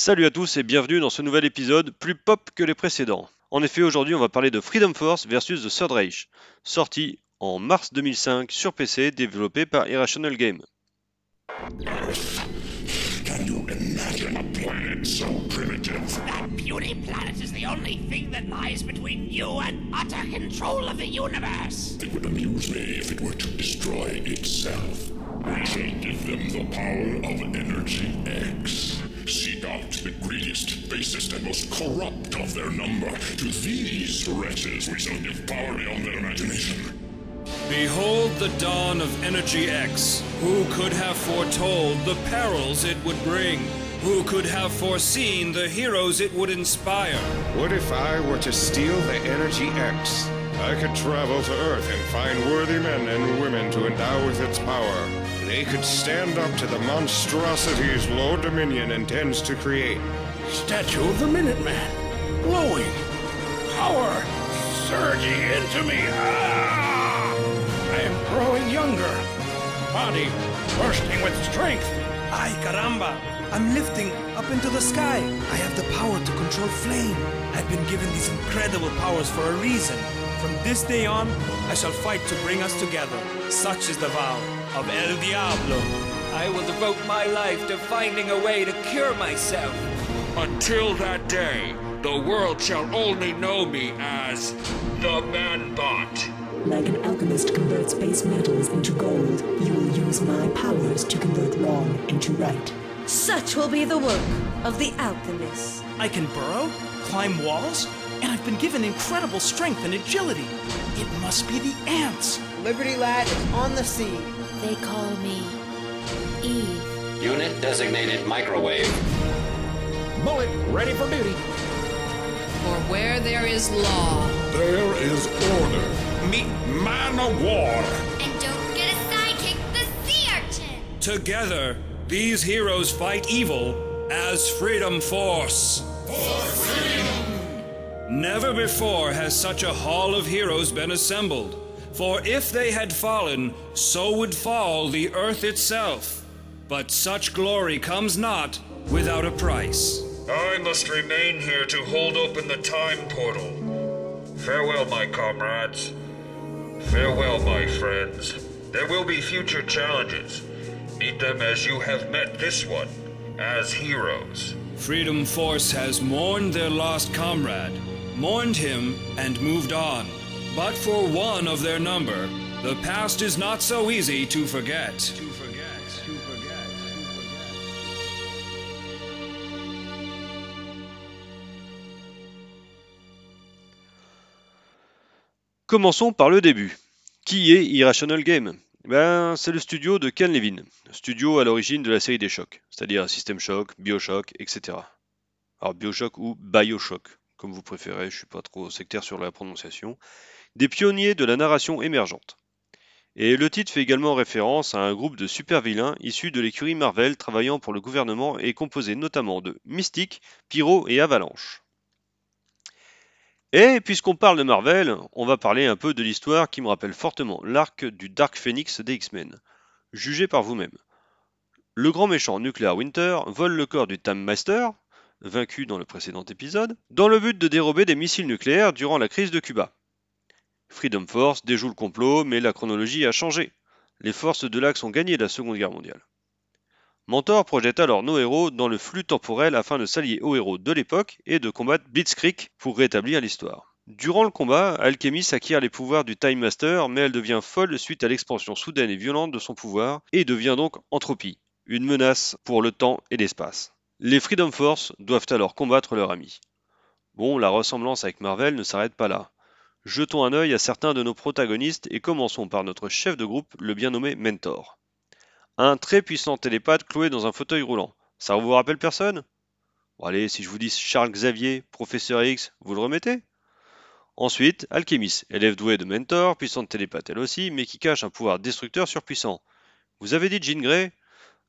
Salut à tous et bienvenue dans ce nouvel épisode plus pop que les précédents. En effet, aujourd'hui, on va parler de Freedom Force versus The Third sorti en mars 2005 sur PC, développé par Irrational Game. Can you imagine a planet so primitive? That puny planet is the only thing that lies between you and utter control of the universe. It would amuse me if it were to destroy itself. We shall give them the power of Energy X. Seek out the greediest, basest, and most corrupt of their number. To these wretches we shall give power beyond their imagination. Behold the dawn of Energy X. Who could have foretold the perils it would bring? Who could have foreseen the heroes it would inspire? What if I were to steal the Energy X? I could travel to Earth and find worthy men and women to endow with its power. They could stand up to the monstrosities Low Dominion intends to create. Statue of the Minuteman. Glowing. Power surging into me. Ah! I am growing younger. Body bursting with strength. Ay, caramba! I'm lifting up into the sky. I have the power to control flame. I've been given these incredible powers for a reason. From this day on, I shall fight to bring us together. Such is the vow of El Diablo. I will devote my life to finding a way to cure myself. Until that day, the world shall only know me as the Manbot. Like an alchemist converts base metals into gold, you will use my powers to convert wrong into right. Such will be the work of the alchemist. I can burrow, climb walls, and I've been given incredible strength and agility. It must be the ants. Liberty Lad is on the scene. They call me Eve. Unit designated microwave. Bullet ready for duty. For where there is law, there is order. Meet Man of War. And don't forget a sidekick, the sea urchin. Together, these heroes fight evil as Freedom Force. For freedom! Never before has such a hall of heroes been assembled. For if they had fallen, so would fall the earth itself. But such glory comes not without a price. I must remain here to hold open the time portal. Farewell, my comrades. Farewell, my friends. There will be future challenges. Meet them as you have met this one, as heroes. Freedom Force has mourned their lost comrade, mourned him, and moved on. But for one of their number, the past is not so easy to forget. Commençons par le début. Qui est Irrational Game? Ben, C'est le studio de Ken Levin, studio à l'origine de la série des chocs, c'est-à-dire System Shock, Bioshock, etc. Alors Bioshock ou Bioshock, comme vous préférez, je suis pas trop sectaire sur la prononciation, des pionniers de la narration émergente. Et le titre fait également référence à un groupe de super-vilains issus de l'écurie Marvel travaillant pour le gouvernement et composé notamment de Mystique, Pyro et Avalanche. Et puisqu'on parle de Marvel, on va parler un peu de l'histoire qui me rappelle fortement l'arc du Dark Phoenix des X-Men. Jugez par vous-même. Le grand méchant Nuclear Winter vole le corps du Time Master, vaincu dans le précédent épisode, dans le but de dérober des missiles nucléaires durant la crise de Cuba. Freedom Force déjoue le complot, mais la chronologie a changé. Les forces de l'Axe ont gagné la Seconde Guerre mondiale. Mentor projette alors nos héros dans le flux temporel afin de s'allier aux héros de l'époque et de combattre Blitzkrieg pour rétablir l'histoire. Durant le combat, Alchemis acquiert les pouvoirs du Time Master, mais elle devient folle suite à l'expansion soudaine et violente de son pouvoir et devient donc Entropie, une menace pour le temps et l'espace. Les Freedom Force doivent alors combattre leur ami. Bon, la ressemblance avec Marvel ne s'arrête pas là. Jetons un œil à certains de nos protagonistes et commençons par notre chef de groupe, le bien nommé Mentor. Un très puissant télépathe cloué dans un fauteuil roulant. Ça vous rappelle personne? Bon allez, si je vous dis Charles Xavier, professeur X, vous le remettez? Ensuite, Alchemis, élève doué de Mentor, puissante télépathe elle aussi, mais qui cache un pouvoir destructeur surpuissant. Vous avez dit Jean Grey?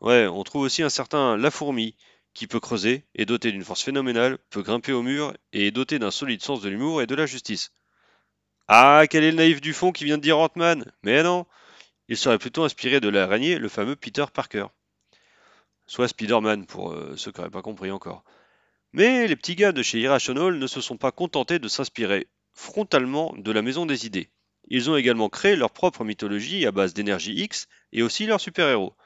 Ouais, on trouve aussi un certain La Fourmi, qui peut creuser, est doté d'une force phénoménale, peut grimper au mur, et est doté d'un solide sens de l'humour et de la justice. Ah, quel est le naïf du fond qui vient de dire Ant-Man? Mais non Il serait plutôt inspiré de l'araignée, le fameux Peter Parker. soit Spider-Man pour euh, ceux qui n'auraient pas compris encore. Mais les petits gars de chez Irrational ne se sont pas contentés de s'inspirer frontalement de la Maison des Idées. Ils ont également créé leur propre mythologie à base d'énergie X et aussi leurs super-héros.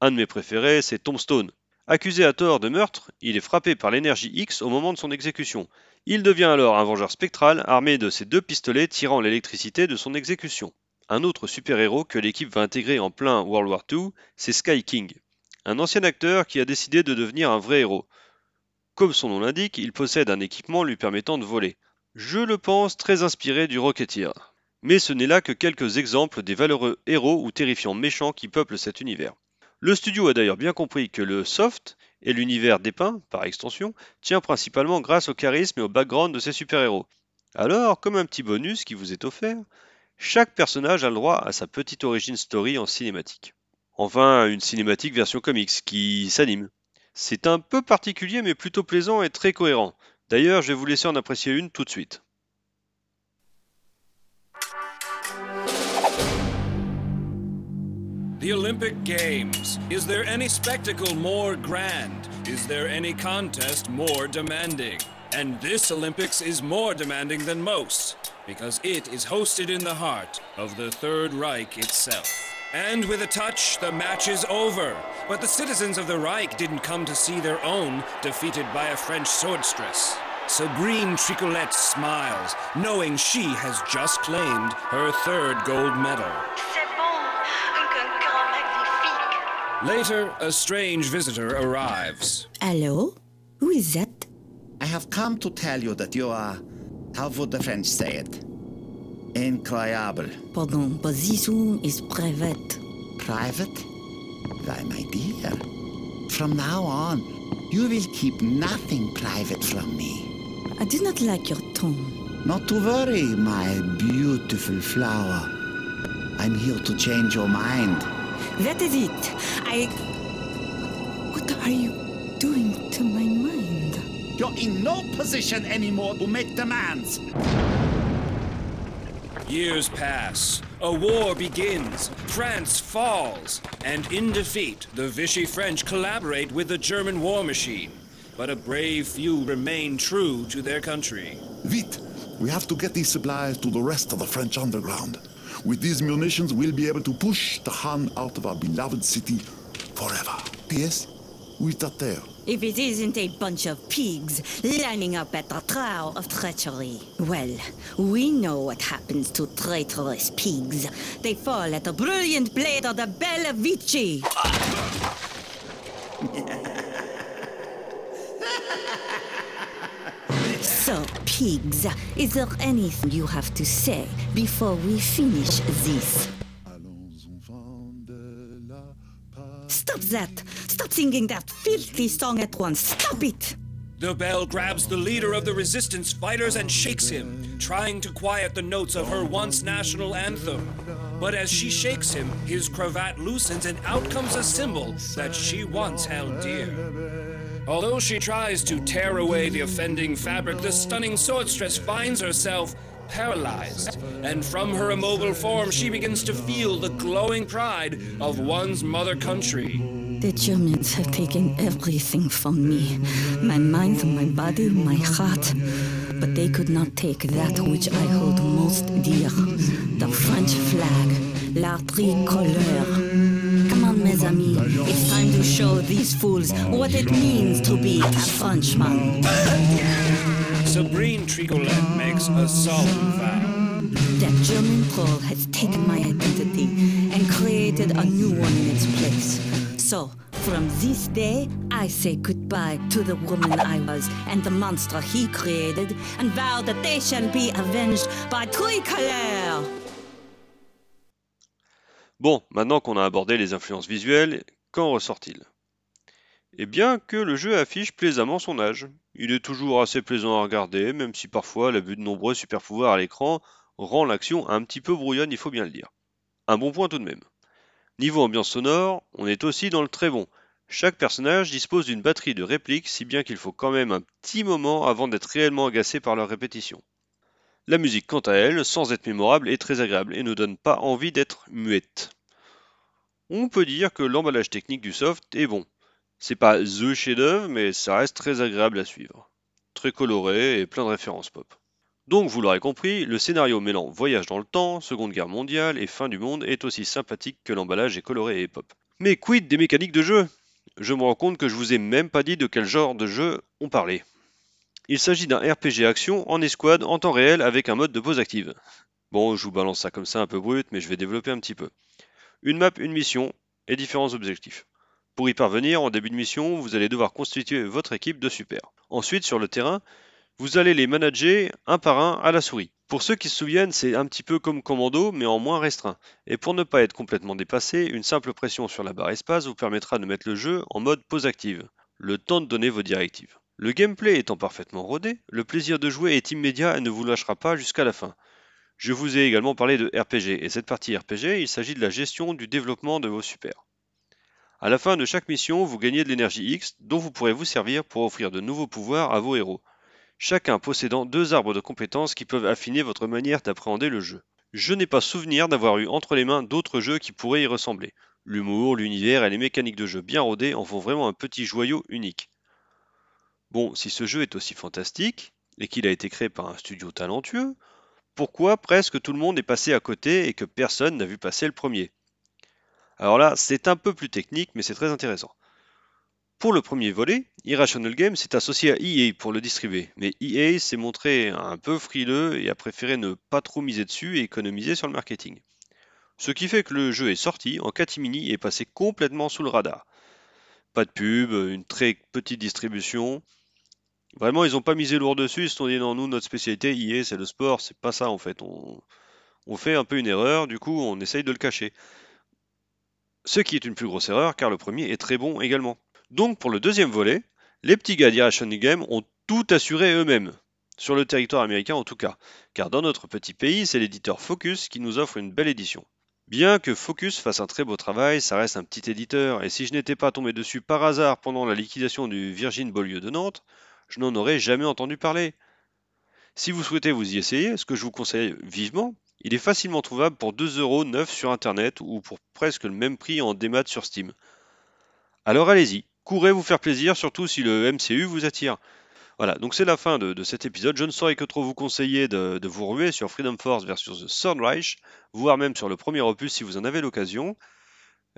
Un de mes préférés, c'est Tombstone. Accusé à tort de meurtre, il est frappé par l'énergie X au moment de son exécution. Il devient alors un vengeur spectral armé de ses deux pistolets tirant l'électricité de son exécution. Un autre super-héros que l'équipe va intégrer en plein World War II, c'est Sky King, un ancien acteur qui a décidé de devenir un vrai héros. Comme son nom l'indique, il possède un équipement lui permettant de voler. Je le pense très inspiré du Rocketeer. Mais ce n'est là que quelques exemples des valeureux héros ou terrifiants méchants qui peuplent cet univers. Le studio a d'ailleurs bien compris que le soft et l'univers dépeint, par extension, tient principalement grâce au charisme et au background de ses super-héros. Alors, comme un petit bonus qui vous est offert, chaque personnage a le droit à sa petite origin story en cinématique. Enfin, une cinématique version comics qui s'anime. C'est un peu particulier mais plutôt plaisant et très cohérent. D'ailleurs, je vais vous laisser en apprécier une tout de suite. The Olympic Games. Is there any spectacle more grand? Is there any contest more demanding? And this Olympics is more demanding than most, because it is hosted in the heart of the Third Reich itself. And with a touch, the match is over. But the citizens of the Reich didn't come to see their own defeated by a French swordstress. Sabrine Tricolette smiles, knowing she has just claimed her third gold medal. Later, a strange visitor arrives. Hello? Who is that? I have come to tell you that you are, how would the French say it? Incroyable. Pardon, but this room is private. Private? Why, my dear, from now on, you will keep nothing private from me. I do not like your tone. Not to worry, my beautiful flower. I'm here to change your mind. That is it. I. What are you doing to my mind? You're in no position anymore to make demands. Years pass. A war begins. France falls. And in defeat, the Vichy French collaborate with the German war machine. But a brave few remain true to their country. Vite! We have to get these supplies to the rest of the French underground. With these munitions, we'll be able to push the Han out of our beloved city forever. P.S. Who's that there? If it isn't a bunch of pigs lining up at the trial of treachery. Well, we know what happens to traitorous pigs. They fall at the brilliant blade of the Bella Vici. so, pigs, is there anything you have to say before we finish this? Stop that! Stop singing that filthy song at once! Stop it! The bell grabs the leader of the resistance fighters and shakes him, trying to quiet the notes of her once national anthem. But as she shakes him, his cravat loosens and out comes a symbol that she once held dear. Although she tries to tear away the offending fabric, the stunning swordstress finds herself paralyzed, and from her immobile form she begins to feel the glowing pride of one's mother country. The Germans have taken everything from me my mind, my body, my heart. But they could not take that which I hold most dear the French flag, la tricolore. Show these fools what it means to be a Frenchman. Sabrine Tricolette makes a solemn vow. That German troll has taken my identity and created a new one in its place. So, from this day, I say goodbye to the woman I was and the monster he created, and vow that they shall be avenged by Tricolore! Bon, maintenant qu'on a abordé les influences visuelles, qu'en ressort-il? Eh bien que le jeu affiche plaisamment son âge. Il est toujours assez plaisant à regarder, même si parfois la vue de nombreux super pouvoirs à l'écran rend l'action un petit peu brouillonne, il faut bien le dire. Un bon point tout de même. Niveau ambiance sonore, on est aussi dans le très bon. Chaque personnage dispose d'une batterie de répliques, si bien qu'il faut quand même un petit moment avant d'être réellement agacé par leur répétition. La musique, quant à elle, sans être mémorable, est très agréable et ne donne pas envie d'être muette. On peut dire que l'emballage technique du soft est bon. C'est pas THE chef-d'œuvre, mais ça reste très agréable à suivre. Très coloré et plein de références pop. Donc, vous l'aurez compris, le scénario mêlant voyage dans le temps, Seconde Guerre mondiale et fin du monde est aussi sympathique que l'emballage est coloré et pop. Mais quid des mécaniques de jeu? Je me rends compte que je vous ai même pas dit de quel genre de jeu on parlait. Il s'agit d'un RPG action en escouade en temps réel avec un mode de pause active. Bon, je vous balance ça comme ça un peu brut, mais je vais développer un petit peu. Une map, une mission et différents objectifs. Pour y parvenir, en début de mission, vous allez devoir constituer votre équipe de super. Ensuite, sur le terrain, vous allez les manager un par un à la souris. Pour ceux qui se souviennent, c'est un petit peu comme Commando, mais en moins restreint. Et pour ne pas être complètement dépassé, une simple pression sur la barre espace vous permettra de mettre le jeu en mode pause active, le temps de donner vos directives. Le gameplay étant parfaitement rodé, le plaisir de jouer est immédiat et ne vous lâchera pas jusqu'à la fin. Je vous ai également parlé de RPG, et cette partie RPG, il s'agit de la gestion du développement de vos supers. À la fin de chaque mission, vous gagnez de l'énergie X dont vous pourrez vous servir pour offrir de nouveaux pouvoirs à vos héros, chacun possédant deux arbres de compétences qui peuvent affiner votre manière d'appréhender le jeu. Je n'ai pas souvenir d'avoir eu entre les mains d'autres jeux qui pourraient y ressembler. L'humour, l'univers et les mécaniques de jeu bien rodées en font vraiment un petit joyau unique. Bon, si ce jeu est aussi fantastique, et qu'il a été créé par un studio talentueux, pourquoi presque tout le monde est passé à côté et que personne n'a vu passer le premier Alors là, c'est un peu plus technique, mais c'est très intéressant. Pour le premier volet, Irrational Games s'est associé à EA pour le distribuer, mais EA s'est montré un peu frileux et a préféré ne pas trop miser dessus et économiser sur le marketing. Ce qui fait que le jeu est sorti en catimini et est passé complètement sous le radar. Pas de pub, une très petite distribution, Vraiment, ils n'ont pas misé lourd dessus, ils se sont dit non, nous, notre spécialité, EA, c'est le sport, c'est pas ça en fait. On, fait un peu une erreur, du coup, on essaye de le cacher. Ce qui est une plus grosse erreur, car le premier est très bon également. Donc, pour le deuxième volet, les petits gars d'Irrational Game ont tout assuré eux-mêmes, sur le territoire américain en tout cas, car dans notre petit pays, c'est l'éditeur Focus qui nous offre une belle édition. Bien que Focus fasse un très beau travail, ça reste un petit éditeur, et si je n'étais pas tombé dessus par hasard pendant la liquidation du Virgin Beaulieu de Nantes, je n'en aurais jamais entendu parler. Si vous souhaitez vous y essayer, ce que je vous conseille vivement, il est facilement trouvable pour 2,9€ sur internet ou pour presque le même prix en démat sur Steam. Alors allez-y, courez vous faire plaisir, surtout si le MCU vous attire. Voilà, donc c'est la fin de, cet épisode. Je ne saurais que trop vous conseiller de, vous ruer sur Freedom Force versus The Third Reich, voire même sur le premier opus si vous en avez l'occasion.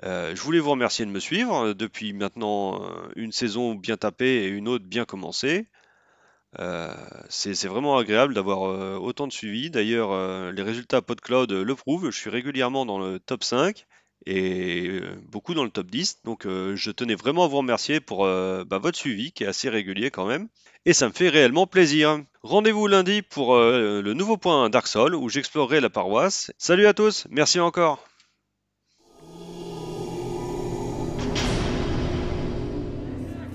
Euh, je voulais vous remercier de me suivre euh, depuis maintenant euh, une saison bien tapée et une autre bien commencée. c'est vraiment agréable d'avoir autant de suivi. D'ailleurs, les résultats PodCloud le prouvent. Je suis régulièrement dans le top 5 et beaucoup dans le top 10. Donc, je tenais vraiment à vous remercier pour bah, votre suivi qui est assez régulier quand même. Et ça me fait réellement plaisir. Rendez-vous lundi pour le nouveau point Dark Soul où j'explorerai la paroisse. Salut à tous, merci encore.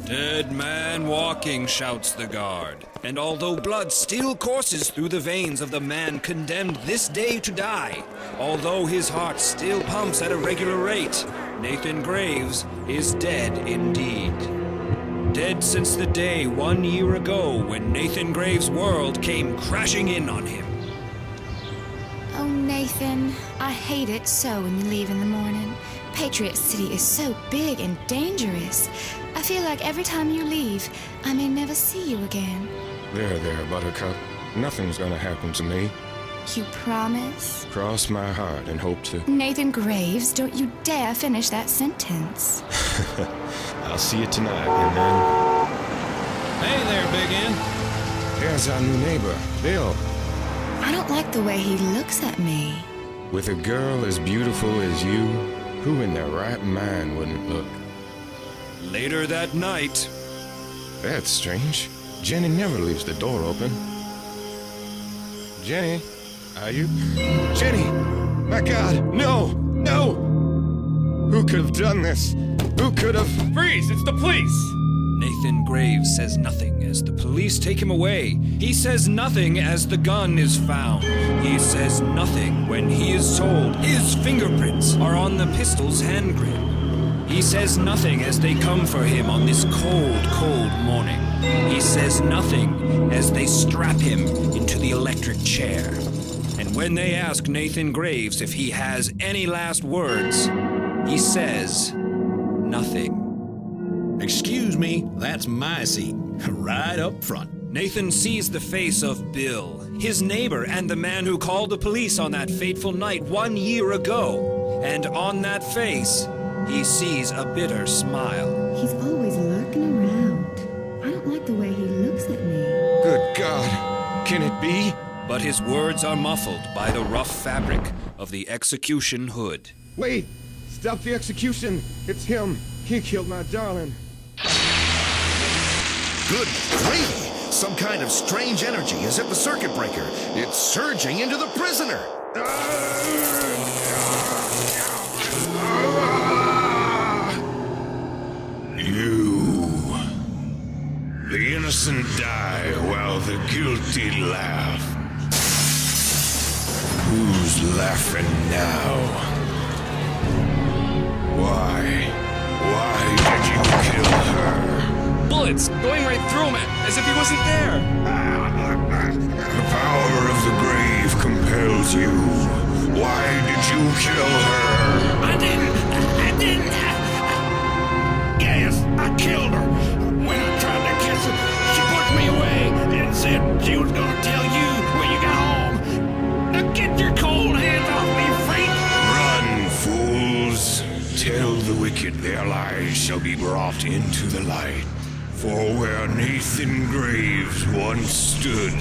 Dead man walking, shouts the guard. And although blood still courses through the veins of the man condemned this day to die, although his heart still pumps at a regular rate, Nathan Graves is dead indeed. Dead since the day one year ago when Nathan Graves' world came crashing in on him. Oh, Nathan, I hate it so when you leave in the morning. Patriot City is so big and dangerous. I feel like every time you leave, I may never see you again. There, there, Buttercup. Nothing's gonna happen to me. You promise? Cross my heart and hope to. Nathan Graves, don't you dare finish that sentence. I'll see you tonight, and then. Hey there, Big N. There's our new neighbor, Bill. I don't like the way he looks at me. With a girl as beautiful as you, who in their right mind wouldn't look? Later that night. That's strange. Jenny never leaves the door open. Jenny, are you. Jenny! My god, no! No! Who could have done this? Who could have. Freeze! It's the police! Nathan Graves says nothing as the police take him away. He says nothing as the gun is found. He says nothing when he is told his fingerprints are on the pistol's hand grip. He says nothing as they come for him on this cold, cold morning. He says nothing as they strap him into the electric chair. And when they ask Nathan Graves if he has any last words, he says nothing. Excuse me, that's my seat. Right up front. Nathan sees the face of Bill, his neighbor and the man who called the police on that fateful night one year ago. And on that face, he sees a bitter smile. He's always lurking around. I don't like the way he looks at me. Good God. Can it be? But his words are muffled by the rough fabric of the execution hood. Wait! Stop the execution! It's him! He killed my darling! Good gravy! Some kind of strange energy is at the circuit breaker. It's surging into the prisoner. You. Innocent die while the guilty laugh. Who's laughing now? Why? Why did you kill her? Bullets going right through him as if he wasn't there. The power of the grave compels you. Why did you kill her? I didn't. I didn't. Nathan Graves once stood,